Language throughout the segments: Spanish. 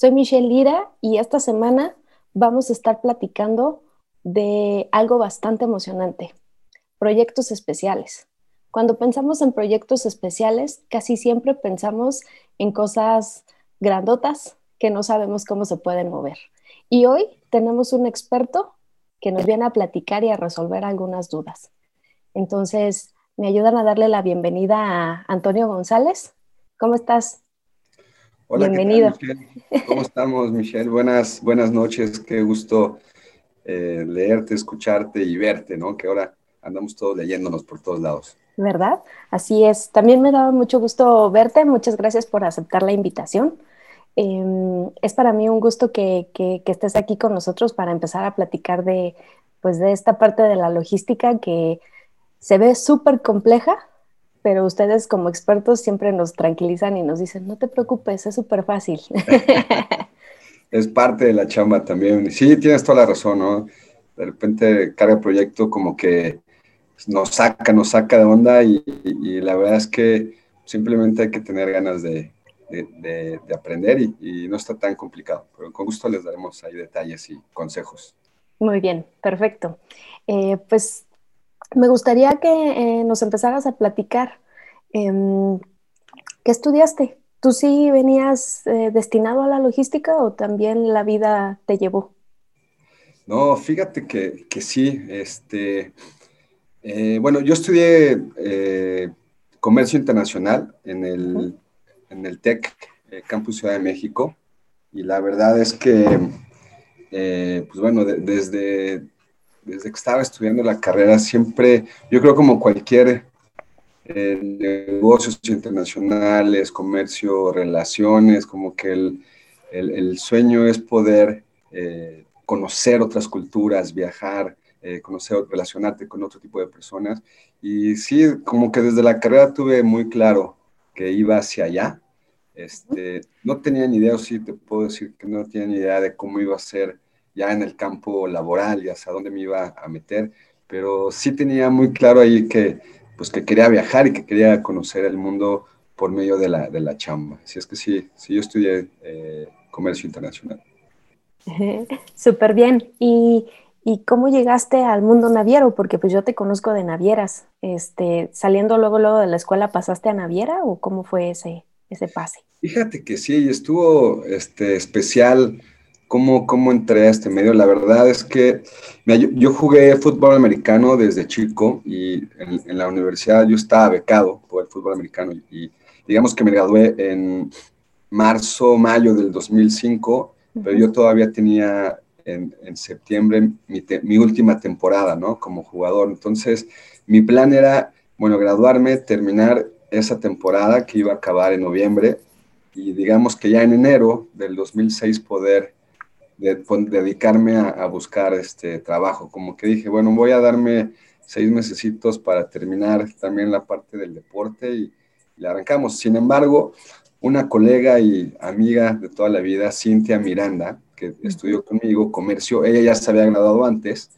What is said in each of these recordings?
Soy Michelle Lira y esta semana vamos a estar platicando de algo bastante emocionante, proyectos especiales. Cuando pensamos en proyectos especiales, casi siempre pensamos en cosas grandotas que no sabemos cómo se pueden mover. Y hoy tenemos un experto que nos viene a platicar y a resolver algunas dudas. Entonces, me ayudan a darle la bienvenida a Antonio González. ¿Cómo estás? Hola, Bienvenido. ¿Cómo estamos, Michelle? Buenas, buenas noches. Qué gusto eh, leerte, escucharte y verte, ¿no? Que ahora andamos todos leyéndonos por todos lados. ¿Verdad? Así es. También me da mucho gusto verte. Muchas gracias por aceptar la invitación. Em, es para mí un gusto que, que, que, estés aquí con nosotros para empezar a platicar de, pues, de esta parte de la logística que se ve súper compleja, pero ustedes como expertos siempre nos tranquilizan y nos dicen, no te preocupes, es súper fácil. es parte de la chamba también. Sí, tienes toda la razón, ¿no? De repente cada proyecto como que nos saca, nos saca de onda y, la verdad es que simplemente hay que tener ganas de, aprender y, no está tan complicado, pero con gusto les daremos ahí detalles y consejos. Muy bien, perfecto. Eh, pues me gustaría que eh, nos empezaras a platicar. Em, ¿Qué estudiaste? ¿Tú sí venías eh, destinado a la logística o también la vida te llevó? No, fíjate que, sí. Este, eh, bueno, yo estudié comercio internacional en el, en el TEC, Campus Ciudad de México, y la verdad es que, pues bueno, desde desde que estaba estudiando la carrera, siempre, yo creo como cualquier eh, negocios internacionales, comercio, relaciones, como que el, el, sueño es poder eh, conocer otras culturas, viajar, eh, conocer, relacionarte con otro tipo de personas. Y sí, como que desde la carrera tuve muy claro que iba hacia allá. Este, no tenía ni idea, o sí te puedo decir que no tenía ni idea de cómo iba a ser ya en el campo laboral y hacia dónde me iba a meter, pero sí tenía muy claro ahí que, pues que quería viajar y que quería conocer el mundo por medio de la, de la chamba. Así es que sí, sí yo estudié eh, comercio internacional. Súper bien. ¿Y, ¿Y, cómo llegaste al mundo naviero? Porque pues yo te conozco de navieras. Este, ¿Saliendo luego, luego de la escuela pasaste a naviera o cómo fue ese, ese pase? Fíjate que sí, estuvo este, especial cómo, cómo entré a este medio. La verdad es que yo, jugué fútbol americano desde chico y en, la universidad yo estaba becado por el fútbol americano y digamos que me gradué en marzo, mayo del 2005, pero yo todavía tenía en, septiembre mi, mi, última temporada, ¿no? Como jugador. Entonces, mi plan era, bueno, graduarme, terminar esa temporada que iba a acabar en noviembre y digamos que ya en enero del 2006 poder de, dedicarme a, buscar este trabajo. Como que dije, bueno, voy a darme seis mesecitos para terminar también la parte del deporte y, le arrancamos. Sin embargo, una colega y amiga de toda la vida, Cintia Miranda, que estudió conmigo comercio, ella ya se había graduado antes,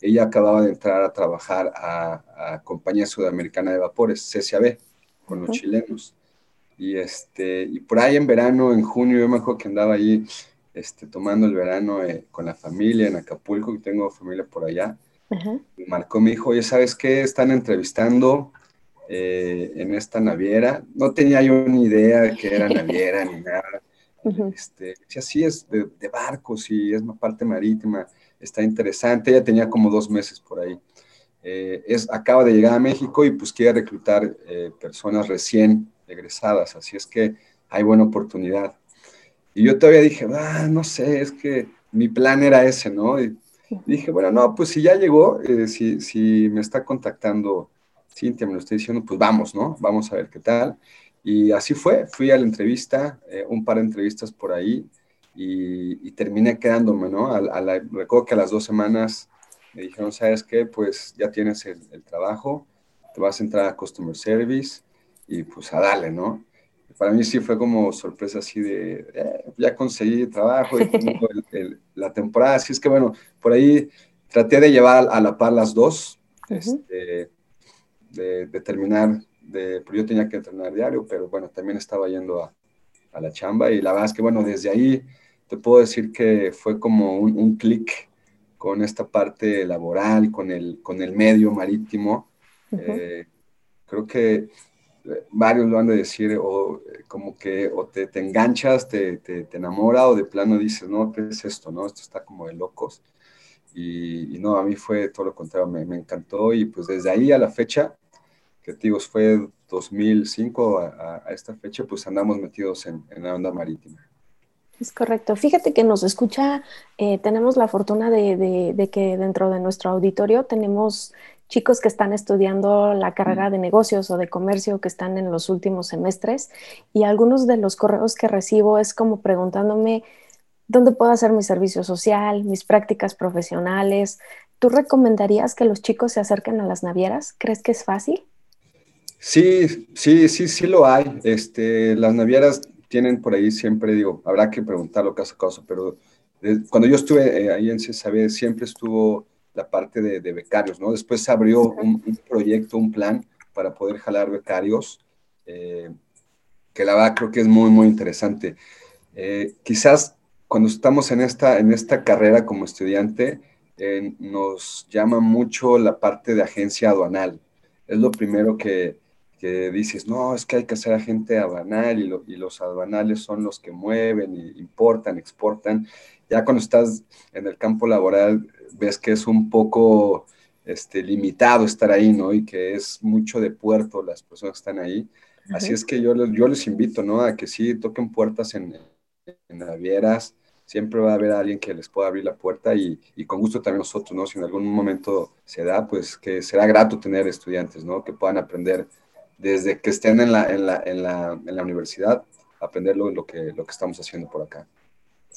ella acababa de entrar a trabajar a, Compañía Sudamericana de Vapores, CCAB, con los chilenos. Y, este, y por ahí en verano, en junio, yo me acuerdo que andaba ahí este, tomando el verano eh, con la familia en Acapulco, que tengo familia por allá. Me marcó mi hijo, oye, ¿sabes qué? Están entrevistando eh, en esta naviera. No tenía yo ni idea de que era naviera ni nada. este, si así es de, barcos y es una parte marítima, está interesante. Ella tenía como dos meses por ahí. Eh, es, acaba de llegar a México y pues quiere reclutar personas recién egresadas, así es que hay buena oportunidad. Y yo todavía dije, ah, no sé, es que mi plan era ese, ¿no? Y dije, bueno, no, pues si ya llegó, eh, si, si me está contactando Cintia, me lo está diciendo, pues vamos, ¿no? Vamos a ver qué tal. Y así fue, fui a la entrevista, eh, un par de entrevistas por ahí, y, terminé quedándome, ¿no? A, la, recuerdo que a las dos semanas me dijeron, ¿sabes qué? Pues ya tienes el, trabajo, te vas a entrar a Customer Service y pues a darle, ¿no? Para mí sí fue como sorpresa así de, eh, ya conseguí trabajo y la temporada, así es que bueno, por ahí traté de llevar a la par las dos, este, de, terminar, de, yo tenía que entrenar diario, pero bueno, también estaba yendo a, a la chamba y la verdad es que bueno, desde ahí te puedo decir que fue como un, un clic con esta parte laboral, con el, con el medio marítimo. Eh, creo que varios lo han de decir, o eh, como que o te, te enganchas, te, te, te, enamora, o de plano dices, no, ¿qué es esto? no Esto está como de locos. Y, no, a mí fue todo lo contrario, me, me, encantó y pues desde ahí a la fecha, que digo, fue 2005 a, a, esta fecha, pues andamos metidos en, en la onda marítima. Es correcto. Fíjate que nos escucha, eh, tenemos la fortuna de, que dentro de nuestro auditorio tenemos chicos que están estudiando la carrera de negocios o de comercio que están en los últimos semestres y algunos de los correos que recibo es como preguntándome dónde puedo hacer mi servicio social, mis prácticas profesionales. ¿Tú recomendarías que los chicos se acerquen a las navieras? ¿Crees que es fácil? Sí, sí, sí, sí lo hay. Este, las navieras tienen por ahí siempre, digo, habrá que preguntarlo caso a caso, pero cuando yo estuve eh, ahí en CSAB siempre estuvo la parte de, becarios, ¿no? Después se abrió un, proyecto, un plan para poder jalar becarios, eh, que la verdad creo que es muy, muy interesante. Eh, quizás cuando estamos en esta, en esta carrera como estudiante, nos llama mucho la parte de agencia aduanal. Es lo primero que, que dices, no, es que hay que hacer agente aduanal y, y los aduanales son los que mueven, y importan, exportan. Ya cuando estás en el campo laboral, ves que es un poco este, limitado estar ahí, ¿no? Y que es mucho de puerto las personas que están ahí. Así es que yo, yo les invito, ¿no? A que sí toquen puertas en, en navieras. Siempre va a haber alguien que les pueda abrir la puerta y, y, con gusto también nosotros, ¿no? Si en algún momento se da, pues que será grato tener estudiantes, ¿no? Que puedan aprender desde que estén en la, en la, en la, en la universidad, aprender lo, lo, que, lo que estamos haciendo por acá.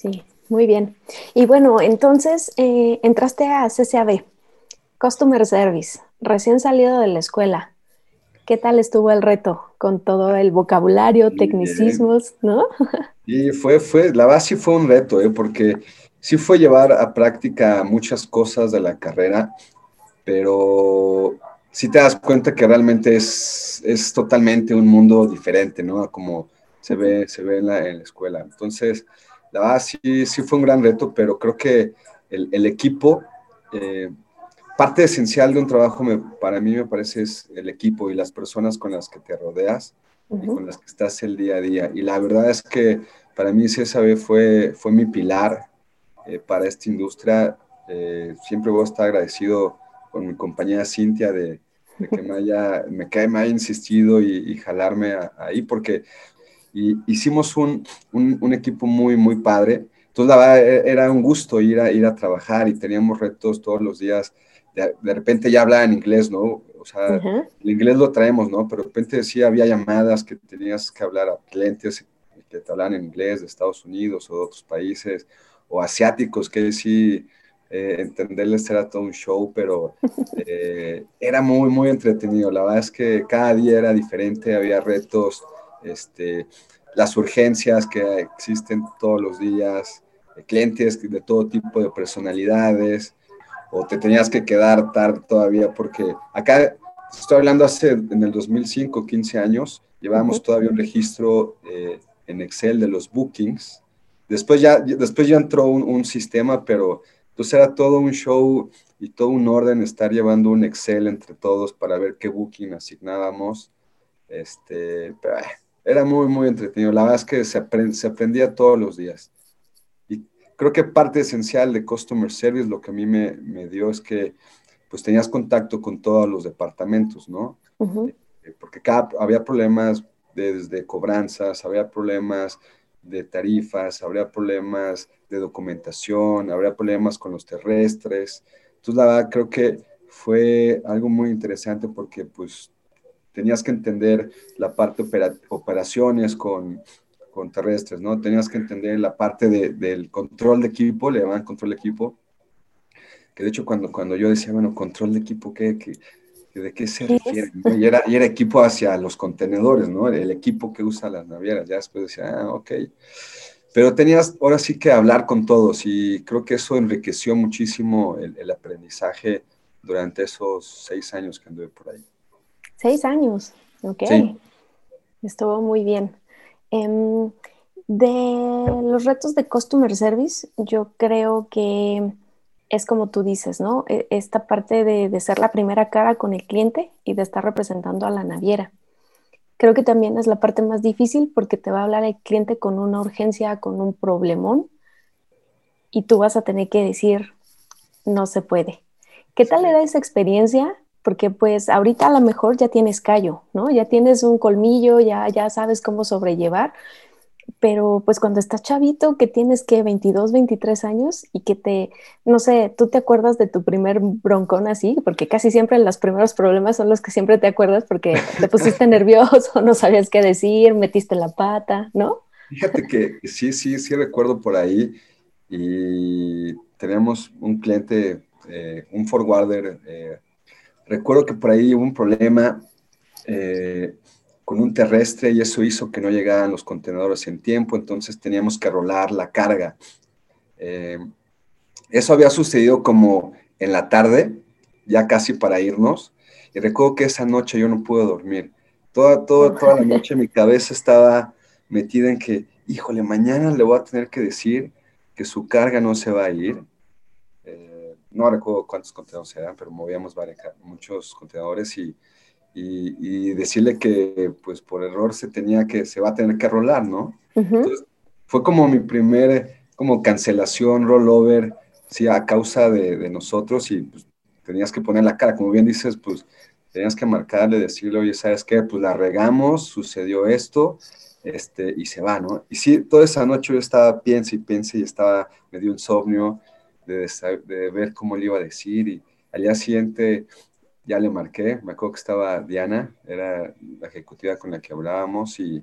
Sí, muy bien. Y bueno, entonces eh, entraste a CCAB, Customer Service, recién salido de la escuela. ¿Qué tal estuvo el reto con todo el vocabulario, tecnicismos, no? Y fue, fue, la base fue un reto, ¿eh? porque sí fue llevar a práctica muchas cosas de la carrera, pero si te das cuenta que realmente es, es totalmente un mundo diferente, ¿no? Como se ve, se ve en la, en la escuela. Entonces, la verdad sí, sí fue un gran reto, pero creo que el, el equipo, eh, parte esencial de un trabajo me, para mí me parece es el equipo y las personas con las que te rodeas y con las que estás el día a día. Y la verdad es que para mí CSAB fue, fue mi pilar eh, para esta industria. Eh, siempre voy a estar agradecido con mi compañera Cintia de, que me haya, me, me haya insistido y, jalarme ahí, porque hicimos un, un, equipo muy, muy padre. Entonces, la verdad, e, era un gusto ir a, ir a trabajar y teníamos retos todos los días. De, repente ya hablaba en inglés, ¿no? O sea, el inglés lo traemos, ¿no? Pero de repente sí había llamadas que tenías que hablar a clientes que te hablan en inglés de Estados Unidos o de otros países, o asiáticos que sí eh, entenderles era todo un show, pero eh, era muy, muy entretenido. La verdad es que cada día era diferente, había retos, este, las urgencias que existen todos los días, clientes de todo tipo de personalidades, o te tenías que quedar tarde todavía, porque acá estoy hablando hace en el 2005, 15 años, llevábamos todavía un registro eh, en Excel de los bookings. Después ya, después ya entró un, un sistema, pero entonces era todo un show y todo un orden estar llevando un Excel entre todos para ver qué booking asignábamos. Este, pero, eh, era muy, muy entretenido. La verdad es que se, se aprendía todos los días. Y creo que parte esencial de Customer Service, lo que a mí me, me dio es que pues tenías contacto con todos los departamentos, ¿no? Eh, porque cada, había problemas desde cobranzas, había problemas de tarifas, habría problemas de documentación, habría problemas con los terrestres. Entonces, la verdad, creo que fue algo muy interesante porque pues tenías que entender la parte operaciones con, con terrestres, ¿no? Tenías que entender la parte del control de equipo, le llamaban control de equipo, que de hecho cuando, cuando yo decía, bueno, control de equipo, ¿qué, de qué se refiere? Y, era, y, era, equipo hacia los contenedores, ¿no? El equipo que usa las navieras, ya después decía, ah, ok. Pero tenías ahora sí que hablar con todos y creo que eso enriqueció muchísimo el, aprendizaje durante esos seis años que anduve por ahí. Seis años, ok. Estuvo muy bien. Em, de los retos de Customer Service, yo creo que es como tú dices, ¿no? E, esta parte de, de, ser la primera cara con el cliente y de estar representando a la naviera. Creo que también es la parte más difícil porque te va a hablar el cliente con una urgencia, con un problemón, y tú vas a tener que decir, no se puede. ¿Qué tal le da esa experiencia? Porque pues ahorita a lo mejor ya tienes callo, ¿no? Ya tienes un colmillo, ya, ya sabes cómo sobrellevar, pero pues cuando estás chavito, que tienes que 22, 23 años y que te, no sé, tú te acuerdas de tu primer broncón así, porque casi siempre los primeros problemas son los que siempre te acuerdas porque te pusiste nervioso, no sabías qué decir, metiste la pata, ¿no? Fíjate que sí, sí, sí recuerdo por ahí y teníamos un cliente, eh, un forwarder, eh, recuerdo que por ahí hubo un problema. Eh, con un terrestre y eso hizo que no llegaran los contenedores en tiempo, entonces teníamos que rolar la carga. Eh, eso había sucedido como en la tarde, ya casi para irnos, y recuerdo que esa noche yo no pude dormir. Toda, toda, toda la noche mi cabeza estaba metida en que, híjole, mañana le voy a tener que decir que su carga no se va a ir. No recuerdo cuántos contenedores eran, pero movíamos muchos contenedores y y, decirle que pues por error se tenía que, se va a tener que rolar, ¿no? Entonces, fue como mi primer, como cancelación, rollover, sí, a causa de, nosotros y pues, tenías que poner la cara, como bien dices, pues tenías que marcarle, decirle, oye, ¿sabes qué? Pues la regamos, sucedió esto, este, y se va, ¿no? Y sí, toda esa noche yo estaba, piensa y piensa y estaba medio insomnio de, de ver cómo le iba a decir y al día siguiente ya le marqué, me acuerdo que estaba Diana, era la ejecutiva con la que hablábamos y,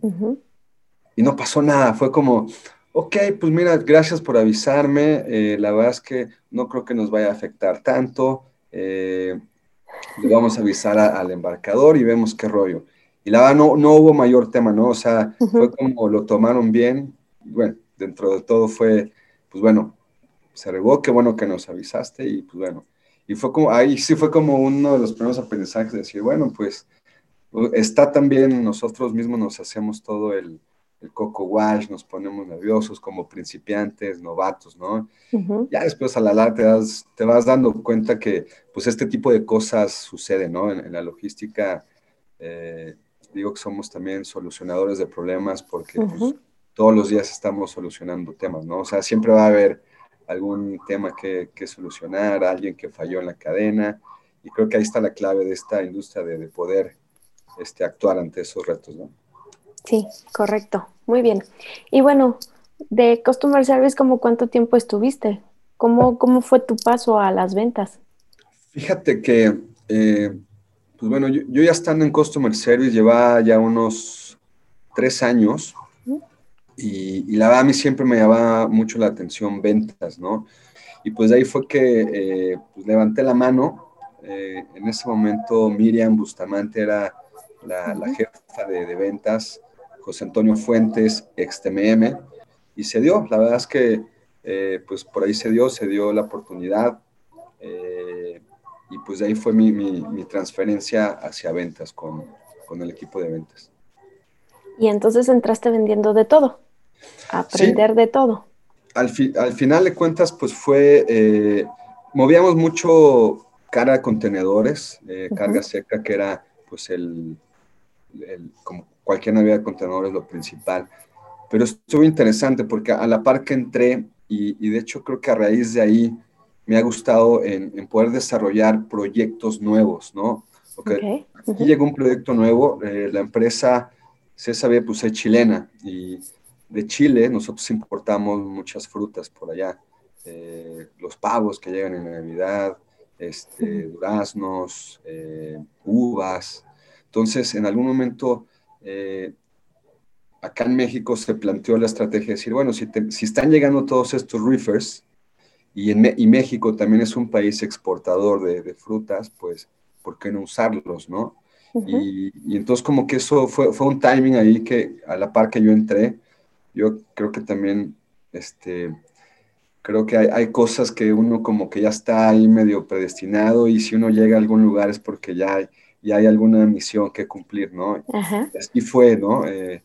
y no pasó nada, fue como, ok, pues mira, gracias por avisarme, eh, la verdad es que no creo que nos vaya a afectar tanto, eh, le vamos a avisar al embarcador y vemos qué rollo. Y la verdad no, no hubo mayor tema, ¿no? O sea, fue como lo tomaron bien, bueno, dentro de todo fue, pues bueno, se regó, qué bueno que nos avisaste y pues bueno, y fue como, ahí sí fue como uno de los primeros aprendizajes de decir, bueno, pues está también, nosotros mismos nos hacemos todo el, el coco wash, nos ponemos nerviosos como principiantes, novatos, ¿no? Ya después a la larga te, das, te vas dando cuenta que pues este tipo de cosas suceden, ¿no? En, la logística, eh, digo que somos también solucionadores de problemas porque pues, todos los días estamos solucionando temas, ¿no? O sea, siempre va a haber algún tema que, que, solucionar, alguien que falló en la cadena. Y creo que ahí está la clave de esta industria de, de poder este, actuar ante esos retos, ¿no? Sí, correcto. Muy bien. Y bueno, de Customer Service, ¿cómo cuánto tiempo estuviste? ¿Cómo, cómo fue tu paso a las ventas? Fíjate que, eh, pues bueno, yo, yo, ya estando en Customer Service, llevaba ya unos tres años y, la verdad a mí siempre me llamaba mucho la atención ventas, ¿no? Y pues de ahí fue que eh, pues levanté la mano. Eh, en ese momento Miriam Bustamante era la, jefa de, ventas, José Antonio Fuentes, ex TMM, y se dio. La verdad es que eh, pues por ahí se dio, se dio la oportunidad. y pues de ahí fue mi, mi, transferencia hacia ventas con, con el equipo de ventas. Y entonces entraste vendiendo de todo aprender de todo. Al, al, final de cuentas, pues fue, eh, movíamos mucho carga de contenedores, eh, carga seca, que era pues el, como cualquier navidad de contenedores lo principal. Pero estuvo interesante porque a la par que entré, y, de hecho creo que a raíz de ahí me ha gustado en, poder desarrollar proyectos nuevos, ¿no? Porque aquí llegó un proyecto nuevo, eh, la empresa CSB pues es chilena y de Chile, nosotros importamos muchas frutas por allá. Eh, los pavos que llegan en Navidad, este, duraznos, eh, uvas. Entonces, en algún momento, eh, acá en México se planteó la estrategia de decir, bueno, si, si están llegando todos estos reefers y, en, y México también es un país exportador de, de frutas, pues, ¿por qué no usarlos, no? y, y, entonces como que eso fue, fue un timing ahí que a la par que yo entré, yo creo que también, este, creo que hay, hay, cosas que uno como que ya está ahí medio predestinado y si uno llega a algún lugar es porque ya hay, ya hay alguna misión que cumplir, ¿no? Ajá. Así fue, ¿no? Eh,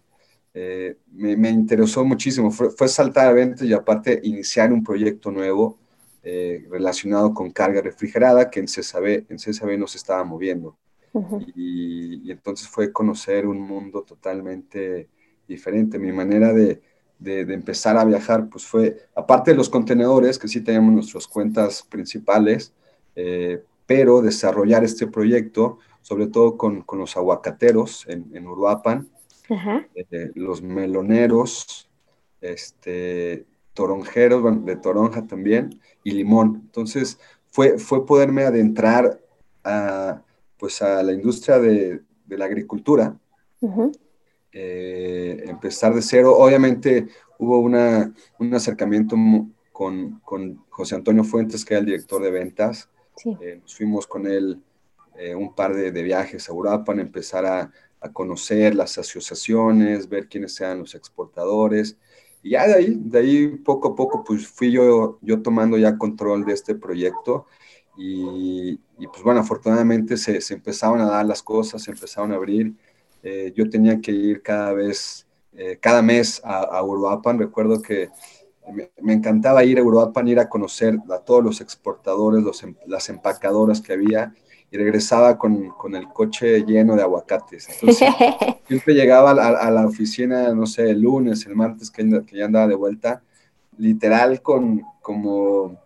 eh, me, me, interesó muchísimo, fue, fue, saltar a eventos y aparte iniciar un proyecto nuevo eh, relacionado con carga refrigerada que en CSAB, en CSAB no se estaba moviendo. Uh -huh. y, y, entonces fue conocer un mundo totalmente diferente. Mi manera de, de, de, empezar a viajar, pues fue, aparte de los contenedores, que sí teníamos nuestras cuentas principales, eh, pero desarrollar este proyecto, sobre todo con, con los aguacateros en, en Uruapan, eh, los meloneros, este, toronjeros, bueno, de toronja también, y limón. Entonces, fue, fue poderme adentrar a, pues a la industria de, de la agricultura, uh -huh. Eh, empezar de cero. Obviamente hubo una, un acercamiento con, con, José Antonio Fuentes, que era el director de ventas. Sí. Eh, nos fuimos con él eh, un par de, de, viajes a Europa, empezar a, a, conocer las asociaciones, ver quiénes eran los exportadores. Y ya de ahí, de ahí poco a poco, pues fui yo, yo tomando ya control de este proyecto. Y, y pues bueno, afortunadamente se, se, empezaron a dar las cosas, se empezaron a abrir. Eh, yo tenía que ir cada vez, eh, cada mes a, a, Uruapan. Recuerdo que me, me, encantaba ir a Uruapan, ir a conocer a todos los exportadores, los, em, las empacadoras que había y regresaba con, con, el coche lleno de aguacates. Entonces, siempre llegaba a, a, la oficina, no sé, el lunes, el martes, que, que ya andaba de vuelta, literal con como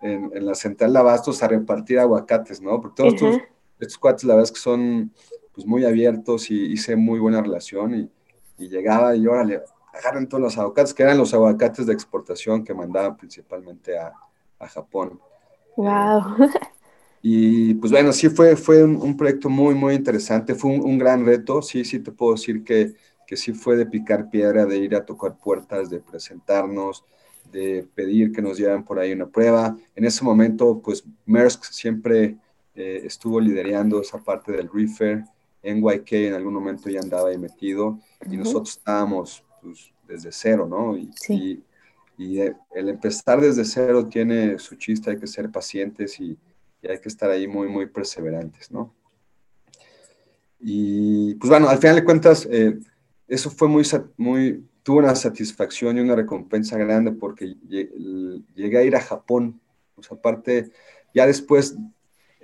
en, en, la central de abastos a repartir aguacates, ¿no? Porque todos uh -huh. estos, estos, cuates, la verdad es que son pues, muy abiertos y hice muy buena relación y, y llegaba y órale, agarran todos los aguacates, que eran los aguacates de exportación que mandaban principalmente a, a Japón. ¡Wow! Eh, y pues bueno, sí fue, fue un, un proyecto muy, muy interesante, fue un, un, gran reto, sí, sí te puedo decir que, que sí fue de picar piedra, de ir a tocar puertas, de presentarnos, de pedir que nos lleven por ahí una prueba. En ese momento, pues Maersk siempre eh, estuvo liderando esa parte del reefer, NYK en algún momento ya andaba ahí metido uh -huh. y nosotros estábamos pues, desde cero, ¿no? Y, sí. y, y, el empezar desde cero tiene su chiste, hay que ser pacientes y, y hay que estar ahí muy, muy perseverantes, ¿no? Y pues bueno, al final de cuentas, eh, eso fue muy, muy, tuvo una satisfacción y una recompensa grande porque llegué a ir a Japón, pues aparte, ya después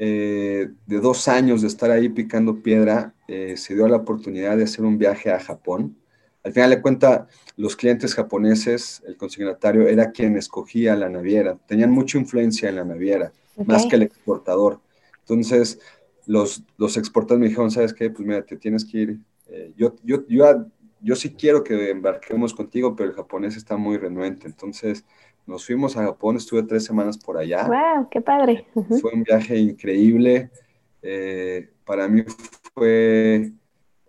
eh, de dos años de estar ahí picando piedra, eh, se dio la oportunidad de hacer un viaje a Japón. Al final de cuentas, los clientes japoneses, el consignatario, era quien escogía la naviera, tenían mucha influencia en la naviera okay. más que el exportador. Entonces, los, los exportadores me dijeron, ¿sabes qué? Pues mira, te tienes que ir. Eh, yo, yo, yo, yo sí quiero que embarquemos contigo, pero el japonés está muy renuente. Entonces, nos fuimos a Japón, estuve tres semanas por allá. ¡Wow! ¡Qué padre! Uh -huh. Fue un viaje increíble. Eh, para mí fue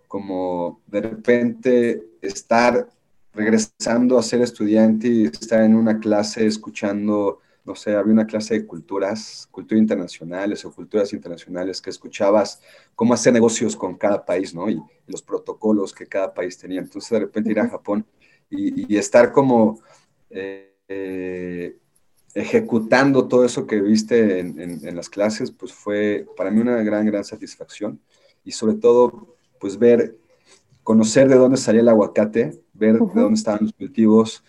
como de repente estar regresando a ser estudiante y estar en una clase escuchando no sé, había una clase de culturas, culturas internacionales o culturas internacionales que escuchabas cómo hacer negocios con cada país, ¿no? Y, y los protocolos que cada país tenía. Entonces, de repente ir a Japón y, y estar como eh, eh, ejecutando todo eso que viste en, en, en, las clases, pues fue para mí una gran, gran satisfacción. Y sobre todo, pues ver, conocer de dónde salía el aguacate, ver uh -huh. de dónde estaban los cultivos.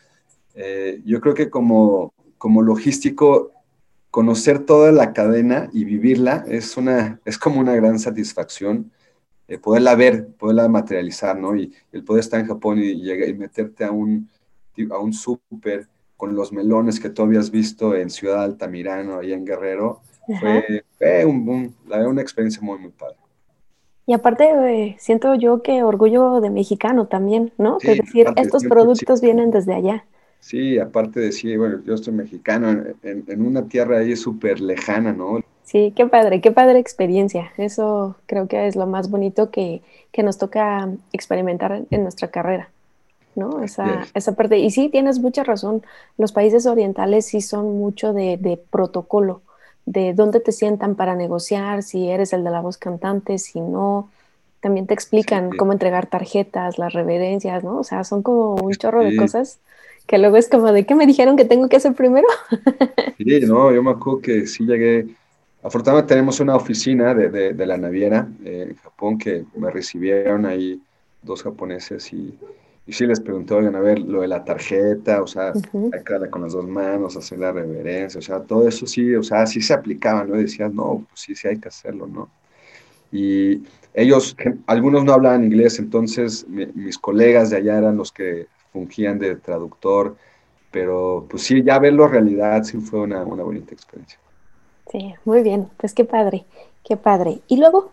Eh, yo creo que como como logístico, conocer toda la cadena y vivirla es, una, es como una gran satisfacción. Eh, poderla ver, poderla materializar, ¿no? Y el poder estar en Japón y, y, y meterte a un, a un súper con los melones que tú habías visto en Ciudad Altamirano, ahí en Guerrero, fue, fue un, un, una experiencia muy, muy padre. Y aparte, eh, siento yo que orgullo de mexicano también, ¿no? Sí, es decir, estos productos sí. vienen desde allá. Sí, aparte de sí, bueno, yo soy mexicano, en, en una tierra ahí súper lejana, ¿no? Sí, qué padre, qué padre experiencia. Eso creo que es lo más bonito que, que nos toca experimentar en nuestra carrera. ¿No? Esa, esa parte. Y sí, tienes mucha razón. Los países orientales sí son mucho de, de protocolo, de dónde te sientan para negociar, si eres el de la voz cantante, si no. También te explican cómo entregar tarjetas, las reverencias, ¿no? O sea, son como un chorro de cosas que luego es como de qué me dijeron que tengo que hacer primero. sí, no, yo me acuerdo que sí llegué. Afortunadamente tenemos una oficina de, de, la naviera eh, en Japón que me recibieron ahí dos japoneses y, y sí les pregunté, oigan, a ver, lo de la tarjeta, o sea, que darle con las dos manos, hacer la reverencia, o sea, todo eso sí, o sea, sí se aplicaba, ¿no? Y decías, no, pues sí, sí hay que hacerlo, ¿no? Y ellos, algunos no hablaban inglés, entonces mis colegas de allá eran los que fungían de traductor, pero pues sí, ya verlo realidad sí fue una, una bonita experiencia. Sí, muy bien, pues qué padre, qué padre. ¿Y luego?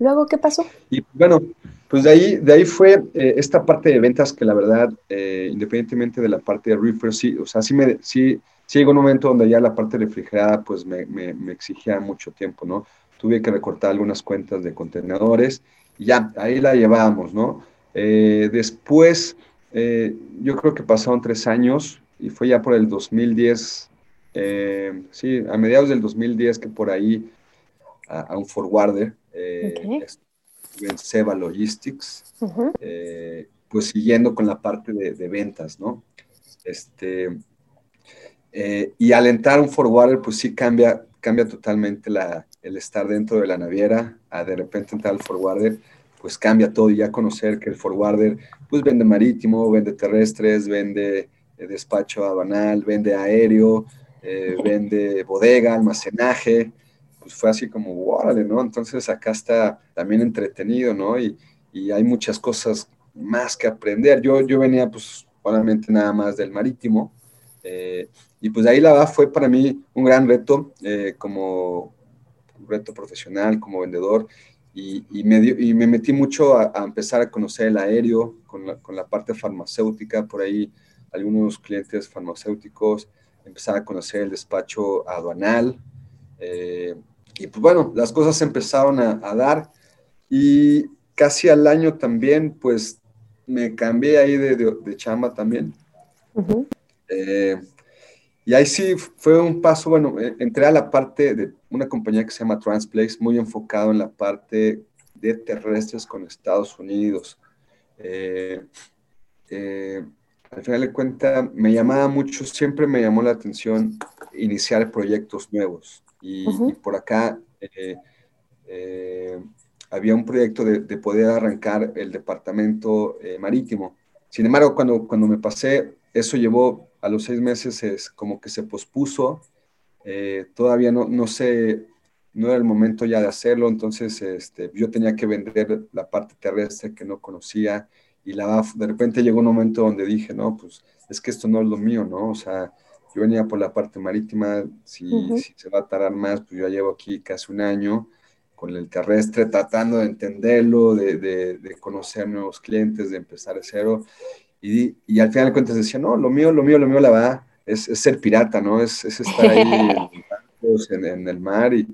¿Luego qué pasó? Y bueno, pues de ahí, de ahí fue eh, esta parte de ventas que la verdad, eh, independientemente de la parte de reefer, sí, o sea, sí, me, sí, sí llegó un momento donde ya la parte refrigerada pues me, me, me, exigía mucho tiempo, ¿no? Tuve que recortar algunas cuentas de contenedores y ya, ahí la llevábamos, ¿no? Eh, después, yo creo que pasaron tres años y fue ya por el 2010, sí, a mediados del 2010 que por ahí a, a un forwarder, eh, en Seba Logistics, eh, pues siguiendo con la parte de, ventas, ¿no? Este, eh, y al entrar un forwarder, pues sí cambia, cambia totalmente la, el estar dentro de la naviera, a de repente entrar al forwarder, pues cambia todo y ya conocer que el forwarder, pues vende marítimo, vende terrestres, vende despacho aduanal, vende aéreo, vende bodega, almacenaje, pues fue así como, órale, ¿no? Entonces acá está también entretenido, ¿no? Y, y, hay muchas cosas más que aprender. Yo, yo venía, pues, obviamente nada más del marítimo, eh, y pues ahí la verdad fue para mí un gran reto, eh, como reto profesional, como vendedor, y, y, me, y me, metí mucho a, a, empezar a conocer el aéreo con la, con la parte farmacéutica, por ahí algunos clientes farmacéuticos, empezar a conocer el despacho aduanal, eh, y pues bueno, las cosas empezaron a, dar y casi al año también, pues me cambié ahí de, de, chamba también. Eh, y ahí sí fue un paso, bueno, eh, entré a la parte de una compañía que se llama Transplace, muy enfocado en la parte de terrestres con Estados Unidos. Eh, al final de cuentas, me llamaba mucho, siempre me llamó la atención iniciar proyectos nuevos. Y, por acá eh, eh, había un proyecto de, poder arrancar el departamento eh, marítimo. Sin embargo, cuando, cuando me pasé, eso llevó a los seis meses, es como que se pospuso. todavía no, no sé, no era el momento ya de hacerlo, entonces este, yo tenía que vender la parte terrestre que no conocía y la, de repente llegó un momento donde dije, no, pues es que esto no es lo mío, ¿no? O sea, yo venía por la parte marítima, si, se va a tardar más, pues yo llevo aquí casi un año con el terrestre, tratando de entenderlo, de, de, conocer nuevos clientes, de empezar de cero. Y, y, al final de cuentas decía, no, lo mío, lo mío, lo mío, la va, es, es ser pirata, ¿no? Es, es estar ahí en, en, el mar. Y,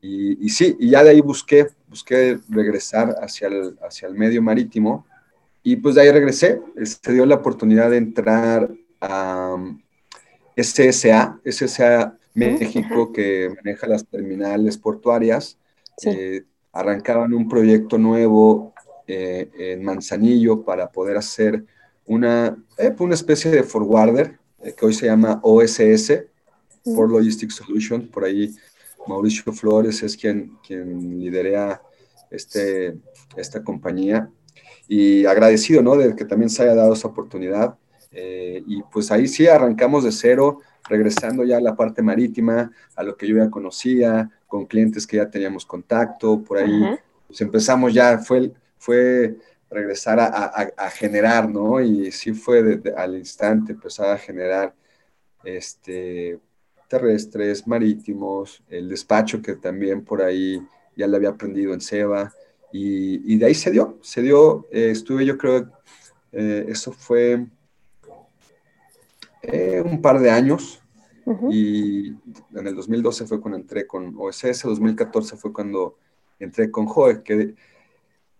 y, y, sí, y ya de ahí busqué, busqué regresar hacia el, hacia el medio marítimo. Y pues de ahí regresé, se dio la oportunidad de entrar a, SSA, SSA México, que maneja las terminales portuarias, eh, arrancaban un proyecto nuevo eh, en Manzanillo para poder hacer una, eh, una especie de forwarder que hoy se llama OSS, For Logistics Solution. Por ahí Mauricio Flores es quien, quien lidera este, esta compañía. Y agradecido, ¿no? De que también se haya dado esa oportunidad. Eh, y pues ahí sí arrancamos de cero, regresando ya a la parte marítima, a lo que yo ya conocía, con clientes que ya teníamos contacto, por ahí pues empezamos ya, fue, fue regresar a, a, generar, ¿no? Y sí fue al instante empezar a generar este, terrestres, marítimos, el despacho que también por ahí ya le había aprendido en Seba, y, y de ahí se dio, se dio, eh, estuve yo creo, eh, eso fue eh, un par de años. Y en el 2012 fue cuando entré con OSS, 2014 fue cuando entré con JOE, que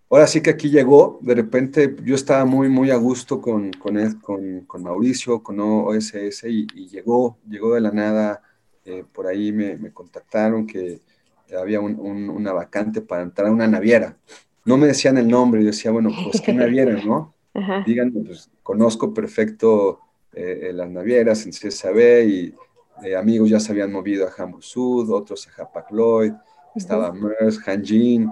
ahora sí que aquí llegó, de repente yo estaba muy, muy a gusto con, con, él, con, con Mauricio, con OSS, y, llegó, llegó de la nada, eh, por ahí me, me, contactaron que había un, una vacante para entrar a una naviera. No me decían el nombre, yo decía, bueno, pues qué naviera, ¿no? Díganme, pues conozco perfecto eh, las navieras en CSAB y eh, amigos ya se habían movido a Hamburg Sud, otros a Hapag Lloyd, estaba Merz, Hanjin,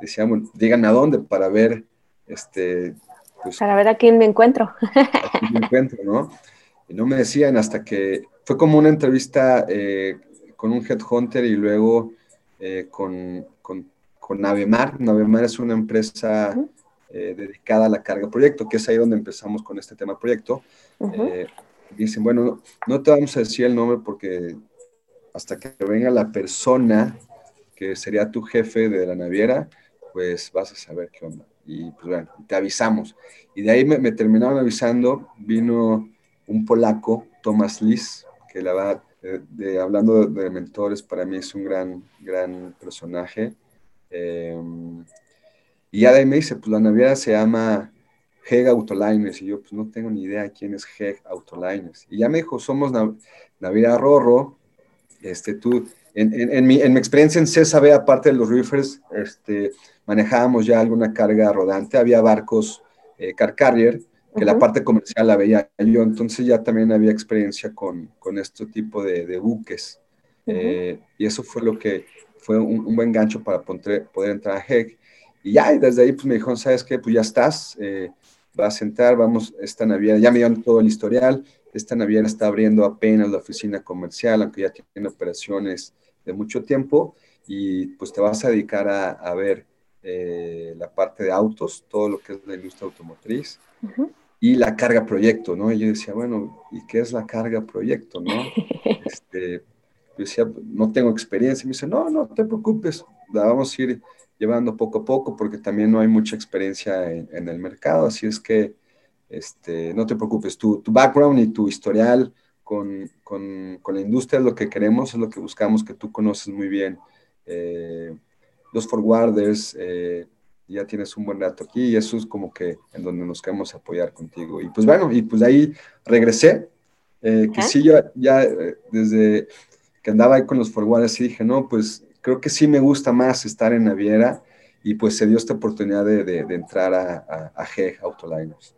decíamos, digan a dónde para ver, este, pues, para ver a quién me encuentro. A quién me encuentro, ¿no? Y no me decían hasta que fue como una entrevista eh, con un headhunter y luego con, con, con, Navemar. Navemar es una empresa eh, dedicada a la carga proyecto, que es ahí donde empezamos con este tema proyecto. Eh, dicen, bueno, no, te vamos a decir el nombre porque hasta que venga la persona que sería tu jefe de la naviera, pues vas a saber qué onda. Y pues bueno, te avisamos. Y de ahí me, terminaron avisando, vino un polaco, Thomas Lis, que la va, de, hablando de, mentores, para mí es un gran, gran personaje. Eh, y ya de ahí me dice, pues la naviera se llama Heg Autolines. Y yo, pues no tengo ni idea quién es Heg Autolines. Y ya me dijo, somos Naviera Rorro. Este, tú, en, mi, experiencia en CSAB, aparte de los reefers, este, manejábamos ya alguna carga rodante. Había barcos eh, car carrier, que la parte comercial la veía yo. Entonces ya también había experiencia con, con este tipo de, buques. Eh, y eso fue lo que fue un, buen gancho para poder, poder entrar a HEG. Y ya, y desde ahí pues me dijo, ¿sabes qué? Pues ya estás, eh, vas a entrar, vamos, esta naviera, ya me dieron todo el historial, esta naviera está abriendo apenas la oficina comercial, aunque ya tiene operaciones de mucho tiempo, y pues te vas a dedicar a, ver eh, la parte de autos, todo lo que es la industria automotriz, y la carga proyecto, ¿no? Y yo decía, bueno, ¿y qué es la carga proyecto, no? este, yo decía, no tengo experiencia, y me dice, no, no te preocupes, la vamos a ir llevando poco a poco porque también no hay mucha experiencia en, el mercado, así es que este, no te preocupes, tu, tu background y tu historial con, con, con, la industria es lo que queremos, es lo que buscamos, que tú conoces muy bien eh, los forwarders, eh, ya tienes un buen rato aquí y eso es como que en donde nos queremos apoyar contigo. Y pues bueno, y pues de ahí regresé, eh, que sí, yo ya desde que andaba ahí con los forwarders y dije, no, pues creo que sí me gusta más estar en Naviera y pues se dio esta oportunidad de, entrar a, a, G Autoliners.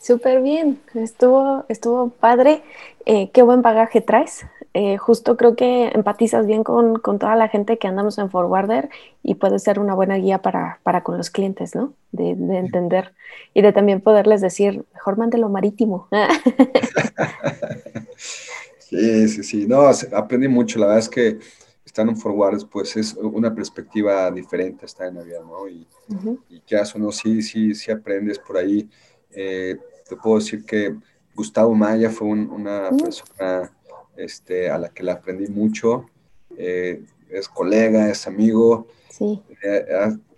Súper bien, estuvo, estuvo padre. Eh, qué buen bagaje traes. Eh, justo creo que empatizas bien con, toda la gente que andamos en Forwarder y puede ser una buena guía para, con los clientes, ¿no? De, entender y de también poderles decir, mejor lo marítimo. sí, sí, sí. No, aprendí mucho. La verdad es que están en forwards, pues es una perspectiva diferente estar en avión, ¿no? Y, qué haces, no, sí, sí, sí aprendes por ahí. Eh, te puedo decir que Gustavo Maya fue una persona este, a la que le aprendí mucho. Eh, es colega, es amigo. Sí. Eh,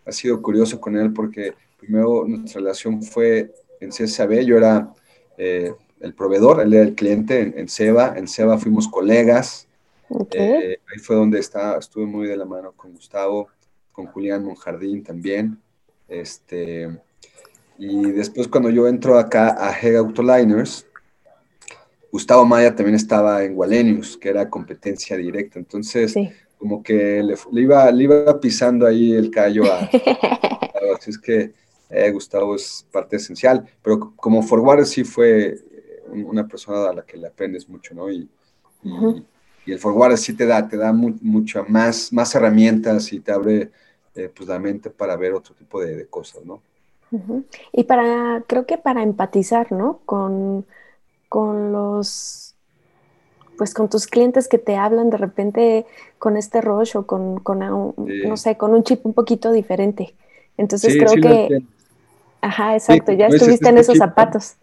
ha, sido curioso con él porque primero nuestra relación fue en CSAB, yo era el proveedor, él era el cliente en, en SEBA, en SEBA fuimos colegas, eh, ahí fue donde estaba, estuve muy de la mano con Gustavo, con Julián Monjardín también. Este, y después cuando yo entro acá a Heg Autoliners, Gustavo Maya también estaba en Wallenius, que era competencia directa. Entonces, como que le, iba, le iba pisando ahí el callo a... así es que eh, Gustavo es parte esencial, pero como forward sí fue una persona a la que le aprendes mucho, ¿no? y y el forward sí te da, te da mucho más, más herramientas y te abre eh, pues la mente para ver otro tipo de, cosas, ¿no? Y para, creo que para empatizar, ¿no? Con, con los, pues con tus clientes que te hablan de repente con este rush o con, con no sé, con un chip un poquito diferente. Entonces creo que, ajá, exacto, ya estuviste en este esos zapatos.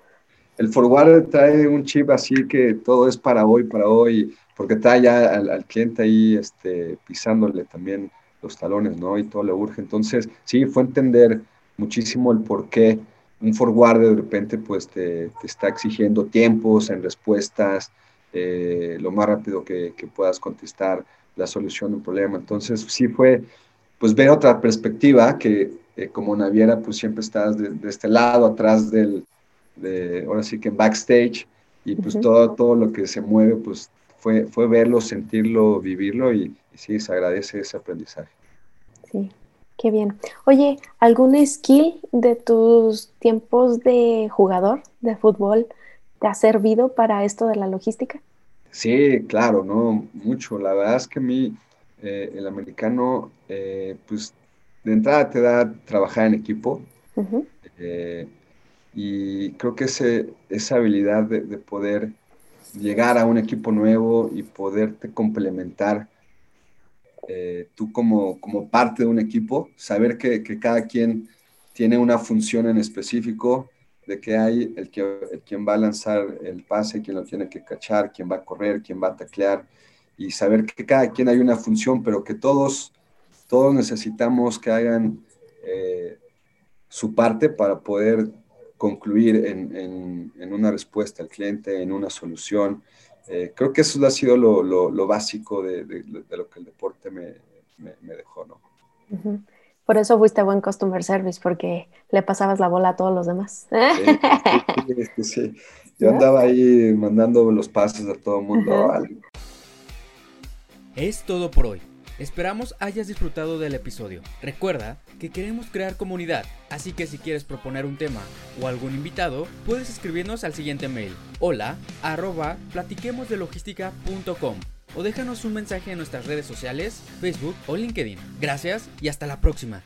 El forward trae un chip así que todo es para hoy, para hoy porque está ya al, cliente ahí este, pisándole también los talones, ¿no? Y todo le urge. Entonces, sí, fue entender muchísimo el por qué un forward de repente pues te, está exigiendo tiempos en respuestas, eh, lo más rápido que, puedas contestar la solución de un problema. Entonces, sí fue pues ver otra perspectiva que eh, como naviera, pues siempre estás de, este lado, atrás del, de, ahora sí que en backstage, y pues todo, todo lo que se mueve, pues fue, fue verlo, sentirlo, vivirlo, y, y sí, se agradece ese aprendizaje. Sí, qué bien. Oye, ¿algún skill de tus tiempos de jugador de fútbol te ha servido para esto de la logística? Sí, claro, no, mucho. La verdad es que a mí eh, el americano, eh, pues de entrada te da trabajar en equipo. Eh, y creo que ese, esa habilidad de, poder llegar a un equipo nuevo y poderte complementar tú como, como parte de un equipo, saber que, que, cada quien tiene una función en específico, de que hay el, que, el quien va a lanzar el pase, quien lo tiene que cachar, quien va a correr, quien va a taclear, y saber que cada quien hay una función, pero que todos, todos necesitamos que hagan eh, su parte para poder concluir en, en, una respuesta al cliente, en una solución. Eh, creo que eso ha sido lo, lo, básico de, de, lo que el deporte me, me, dejó, ¿no? Por eso fuiste buen customer service, porque le pasabas la bola a todos los demás. Sí, sí, Yo andaba ahí mandando los pases a todo el mundo. Es todo por hoy. Esperamos hayas disfrutado del episodio. Recuerda que queremos crear comunidad, así que si quieres proponer un tema o algún invitado, puedes escribirnos al siguiente mail: hola arroba platiquemosdelogística.com o déjanos un mensaje en nuestras redes sociales, Facebook o LinkedIn. Gracias y hasta la próxima.